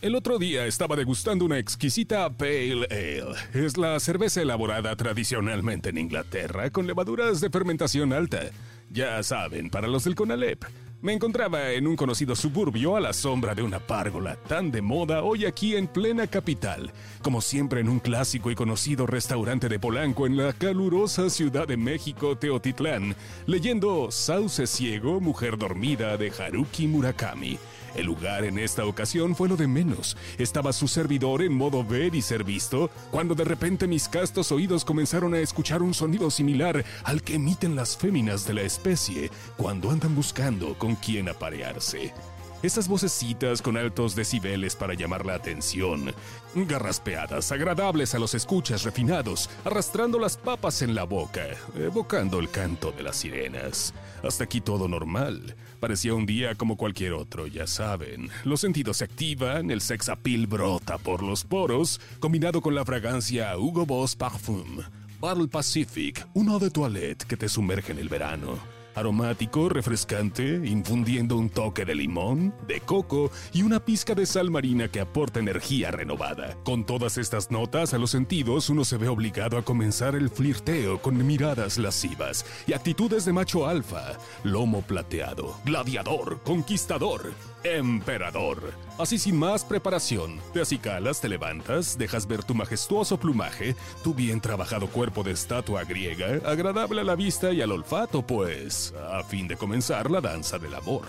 El otro día estaba degustando una exquisita Pale Ale. Es la cerveza elaborada tradicionalmente en Inglaterra con levaduras de fermentación alta. Ya saben, para los del Conalep. Me encontraba en un conocido suburbio a la sombra de una párgola tan de moda hoy aquí en plena capital, como siempre en un clásico y conocido restaurante de Polanco en la calurosa Ciudad de México, Teotitlán, leyendo Sauce Ciego, Mujer Dormida de Haruki Murakami. El lugar en esta ocasión fue lo de menos. Estaba su servidor en modo ver y ser visto, cuando de repente mis castos oídos comenzaron a escuchar un sonido similar al que emiten las féminas de la especie cuando andan buscando con quién aparearse. Esas vocecitas con altos decibeles para llamar la atención, garraspeadas, agradables a los escuchas refinados, arrastrando las papas en la boca, evocando el canto de las sirenas. Hasta aquí todo normal. Parecía un día como cualquier otro, ya saben. Los sentidos se activan, el sex appeal brota por los poros, combinado con la fragancia Hugo Boss Parfum. Battle Pacific, uno de toilette que te sumerge en el verano aromático, refrescante, infundiendo un toque de limón, de coco y una pizca de sal marina que aporta energía renovada. Con todas estas notas a los sentidos, uno se ve obligado a comenzar el flirteo con miradas lascivas y actitudes de macho alfa, lomo plateado, gladiador, conquistador, emperador. Así sin más preparación, te acicalas, te levantas, dejas ver tu majestuoso plumaje, tu bien trabajado cuerpo de estatua griega, agradable a la vista y al olfato, pues, a fin de comenzar la danza del amor.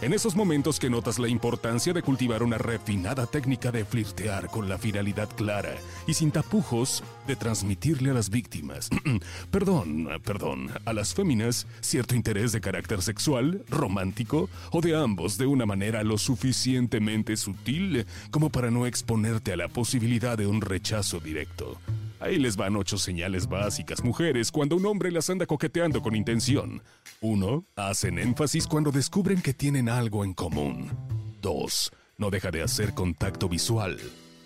En esos momentos que notas la importancia de cultivar una refinada técnica de flirtear con la finalidad clara y sin tapujos de transmitirle a las víctimas, perdón, perdón, a las féminas cierto interés de carácter sexual, romántico o de ambos de una manera lo suficientemente sutil como para no exponerte a la posibilidad de un rechazo directo. Ahí les van ocho señales básicas, mujeres, cuando un hombre las anda coqueteando con intención. 1. Hacen énfasis cuando descubren que tienen algo en común. 2. No deja de hacer contacto visual.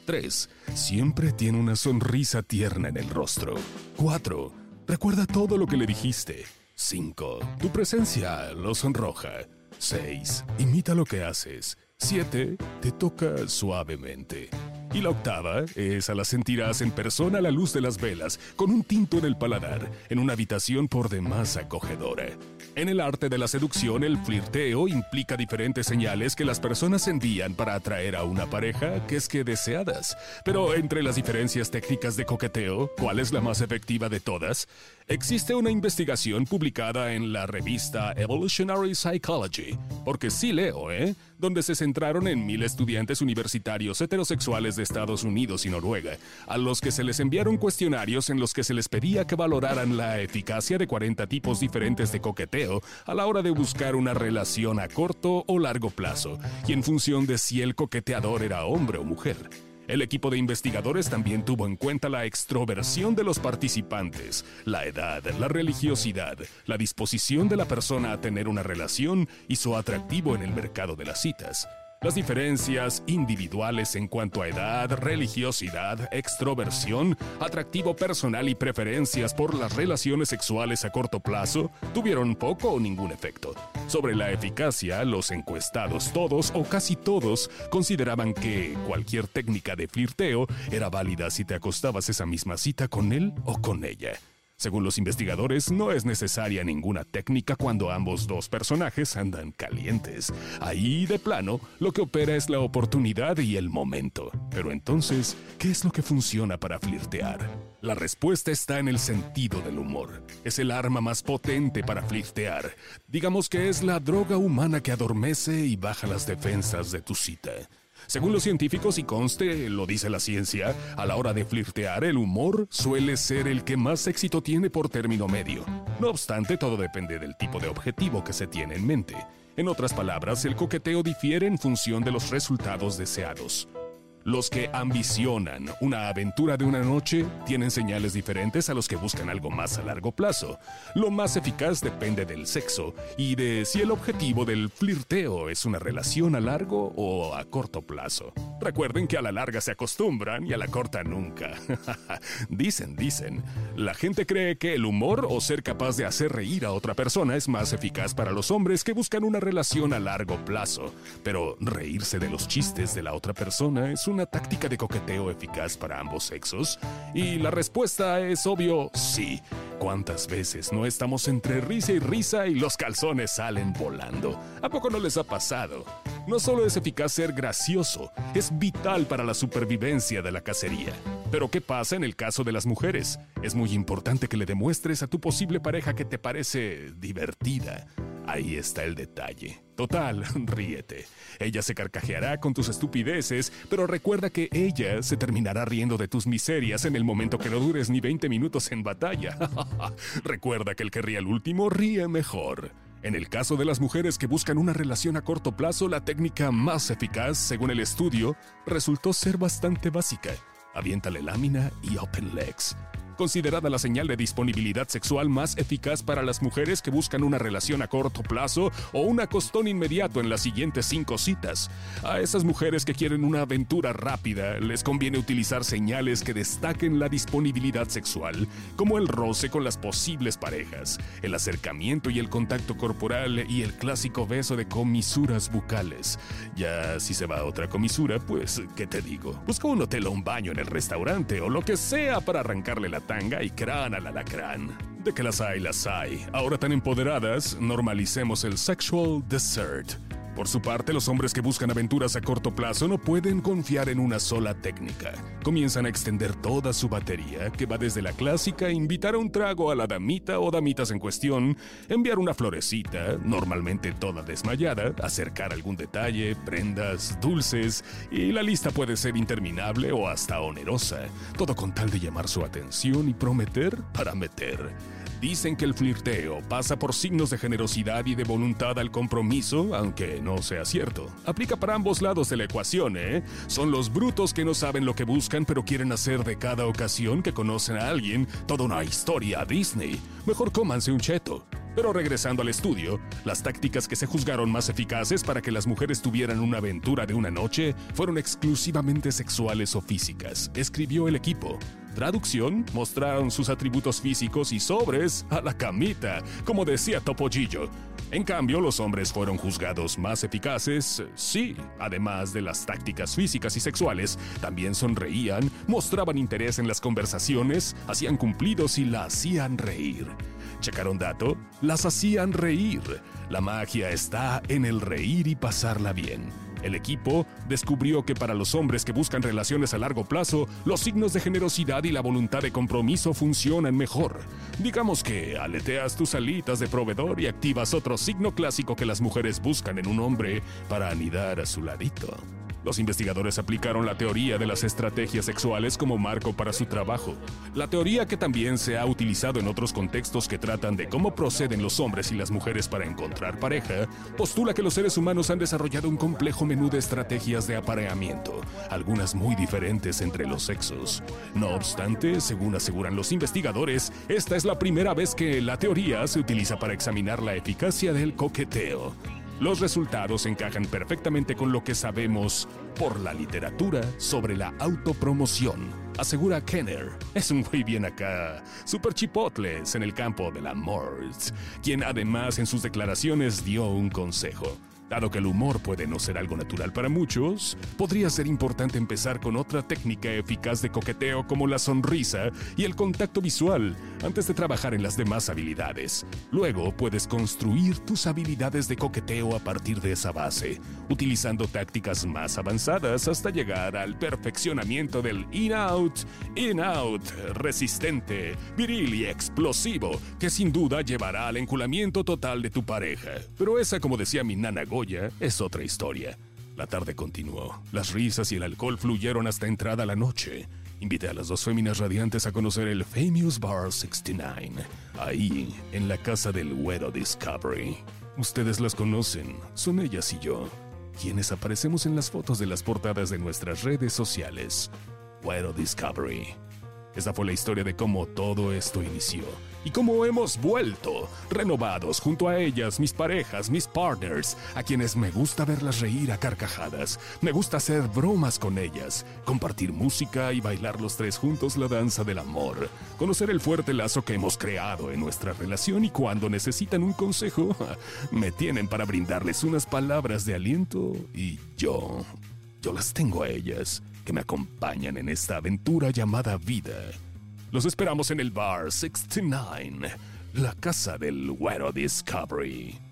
3. Siempre tiene una sonrisa tierna en el rostro. 4. Recuerda todo lo que le dijiste. 5. Tu presencia lo sonroja. 6. Imita lo que haces. 7. Te toca suavemente. Y la octava, esa la sentirás en persona a la luz de las velas, con un tinto en el paladar, en una habitación por demás acogedora. En el arte de la seducción, el flirteo implica diferentes señales que las personas envían para atraer a una pareja que es que deseadas. Pero entre las diferencias técnicas de coqueteo, ¿cuál es la más efectiva de todas? Existe una investigación publicada en la revista Evolutionary Psychology, porque sí leo, ¿eh? Donde se centraron en mil estudiantes universitarios heterosexuales de Estados Unidos y Noruega, a los que se les enviaron cuestionarios en los que se les pedía que valoraran la eficacia de 40 tipos diferentes de coqueteo a la hora de buscar una relación a corto o largo plazo, y en función de si el coqueteador era hombre o mujer. El equipo de investigadores también tuvo en cuenta la extroversión de los participantes, la edad, la religiosidad, la disposición de la persona a tener una relación y su atractivo en el mercado de las citas. Las diferencias individuales en cuanto a edad, religiosidad, extroversión, atractivo personal y preferencias por las relaciones sexuales a corto plazo tuvieron poco o ningún efecto. Sobre la eficacia, los encuestados todos o casi todos consideraban que cualquier técnica de flirteo era válida si te acostabas esa misma cita con él o con ella. Según los investigadores, no es necesaria ninguna técnica cuando ambos dos personajes andan calientes. Ahí, de plano, lo que opera es la oportunidad y el momento. Pero entonces, ¿qué es lo que funciona para flirtear? La respuesta está en el sentido del humor. Es el arma más potente para flirtear. Digamos que es la droga humana que adormece y baja las defensas de tu cita. Según los científicos y conste, lo dice la ciencia, a la hora de flirtear el humor suele ser el que más éxito tiene por término medio. No obstante, todo depende del tipo de objetivo que se tiene en mente. En otras palabras, el coqueteo difiere en función de los resultados deseados. Los que ambicionan una aventura de una noche tienen señales diferentes a los que buscan algo más a largo plazo. Lo más eficaz depende del sexo y de si el objetivo del flirteo es una relación a largo o a corto plazo. Recuerden que a la larga se acostumbran y a la corta nunca. dicen, dicen. La gente cree que el humor o ser capaz de hacer reír a otra persona es más eficaz para los hombres que buscan una relación a largo plazo. Pero reírse de los chistes de la otra persona es un una táctica de coqueteo eficaz para ambos sexos? Y la respuesta es obvio, sí. ¿Cuántas veces no estamos entre risa y risa y los calzones salen volando? ¿A poco no les ha pasado? No solo es eficaz ser gracioso, es vital para la supervivencia de la cacería. Pero ¿qué pasa en el caso de las mujeres? Es muy importante que le demuestres a tu posible pareja que te parece divertida. Ahí está el detalle. Total, ríete. Ella se carcajeará con tus estupideces, pero recuerda que ella se terminará riendo de tus miserias en el momento que no dures ni 20 minutos en batalla. recuerda que el que ríe al último ríe mejor. En el caso de las mujeres que buscan una relación a corto plazo, la técnica más eficaz, según el estudio, resultó ser bastante básica. Aviéntale lámina y open legs considerada la señal de disponibilidad sexual más eficaz para las mujeres que buscan una relación a corto plazo o un acostón inmediato en las siguientes cinco citas. A esas mujeres que quieren una aventura rápida, les conviene utilizar señales que destaquen la disponibilidad sexual, como el roce con las posibles parejas, el acercamiento y el contacto corporal y el clásico beso de comisuras bucales. Ya si se va a otra comisura, pues, ¿qué te digo? Busca un hotel o un baño en el restaurante o lo que sea para arrancarle la tanga y crán al alacrán. De que las hay, las hay. Ahora tan empoderadas, normalicemos el sexual dessert. Por su parte, los hombres que buscan aventuras a corto plazo no pueden confiar en una sola técnica. Comienzan a extender toda su batería, que va desde la clásica invitar a un trago a la damita o damitas en cuestión, enviar una florecita, normalmente toda desmayada, acercar algún detalle, prendas, dulces, y la lista puede ser interminable o hasta onerosa, todo con tal de llamar su atención y prometer para meter. Dicen que el flirteo pasa por signos de generosidad y de voluntad al compromiso, aunque no sea cierto. Aplica para ambos lados de la ecuación, ¿eh? Son los brutos que no saben lo que buscan pero quieren hacer de cada ocasión que conocen a alguien toda una historia Disney. Mejor cómanse un cheto. Pero regresando al estudio, las tácticas que se juzgaron más eficaces para que las mujeres tuvieran una aventura de una noche fueron exclusivamente sexuales o físicas, escribió el equipo. Traducción, mostraron sus atributos físicos y sobres a la camita, como decía Topollillo. En cambio, los hombres fueron juzgados más eficaces, sí, además de las tácticas físicas y sexuales, también sonreían, mostraban interés en las conversaciones, hacían cumplidos y la hacían reír. ¿Checaron dato? Las hacían reír. La magia está en el reír y pasarla bien. El equipo descubrió que para los hombres que buscan relaciones a largo plazo, los signos de generosidad y la voluntad de compromiso funcionan mejor. Digamos que aleteas tus alitas de proveedor y activas otro signo clásico que las mujeres buscan en un hombre para anidar a su ladito. Los investigadores aplicaron la teoría de las estrategias sexuales como marco para su trabajo. La teoría que también se ha utilizado en otros contextos que tratan de cómo proceden los hombres y las mujeres para encontrar pareja, postula que los seres humanos han desarrollado un complejo menú de estrategias de apareamiento, algunas muy diferentes entre los sexos. No obstante, según aseguran los investigadores, esta es la primera vez que la teoría se utiliza para examinar la eficacia del coqueteo. Los resultados encajan perfectamente con lo que sabemos por la literatura sobre la autopromoción, asegura Kenner. Es un muy bien acá, super chipotles en el campo de la morts, quien además en sus declaraciones dio un consejo. Dado que el humor puede no ser algo natural para muchos, podría ser importante empezar con otra técnica eficaz de coqueteo como la sonrisa y el contacto visual antes de trabajar en las demás habilidades. Luego puedes construir tus habilidades de coqueteo a partir de esa base, utilizando tácticas más avanzadas hasta llegar al perfeccionamiento del in-out, in-out, resistente, viril y explosivo, que sin duda llevará al enculamiento total de tu pareja. Pero esa, como decía mi nana es otra historia. La tarde continuó. Las risas y el alcohol fluyeron hasta entrada la noche. Invité a las dos féminas radiantes a conocer el Famous Bar 69, ahí, en la casa del Güero Discovery. Ustedes las conocen, son ellas y yo. quienes aparecemos en las fotos de las portadas de nuestras redes sociales. Güero Discovery. Esta fue la historia de cómo todo esto inició y cómo hemos vuelto, renovados junto a ellas, mis parejas, mis partners, a quienes me gusta verlas reír a carcajadas, me gusta hacer bromas con ellas, compartir música y bailar los tres juntos la danza del amor, conocer el fuerte lazo que hemos creado en nuestra relación y cuando necesitan un consejo, me tienen para brindarles unas palabras de aliento y yo, yo las tengo a ellas que me acompañan en esta aventura llamada vida. Los esperamos en el bar 69, la casa del Güero Discovery.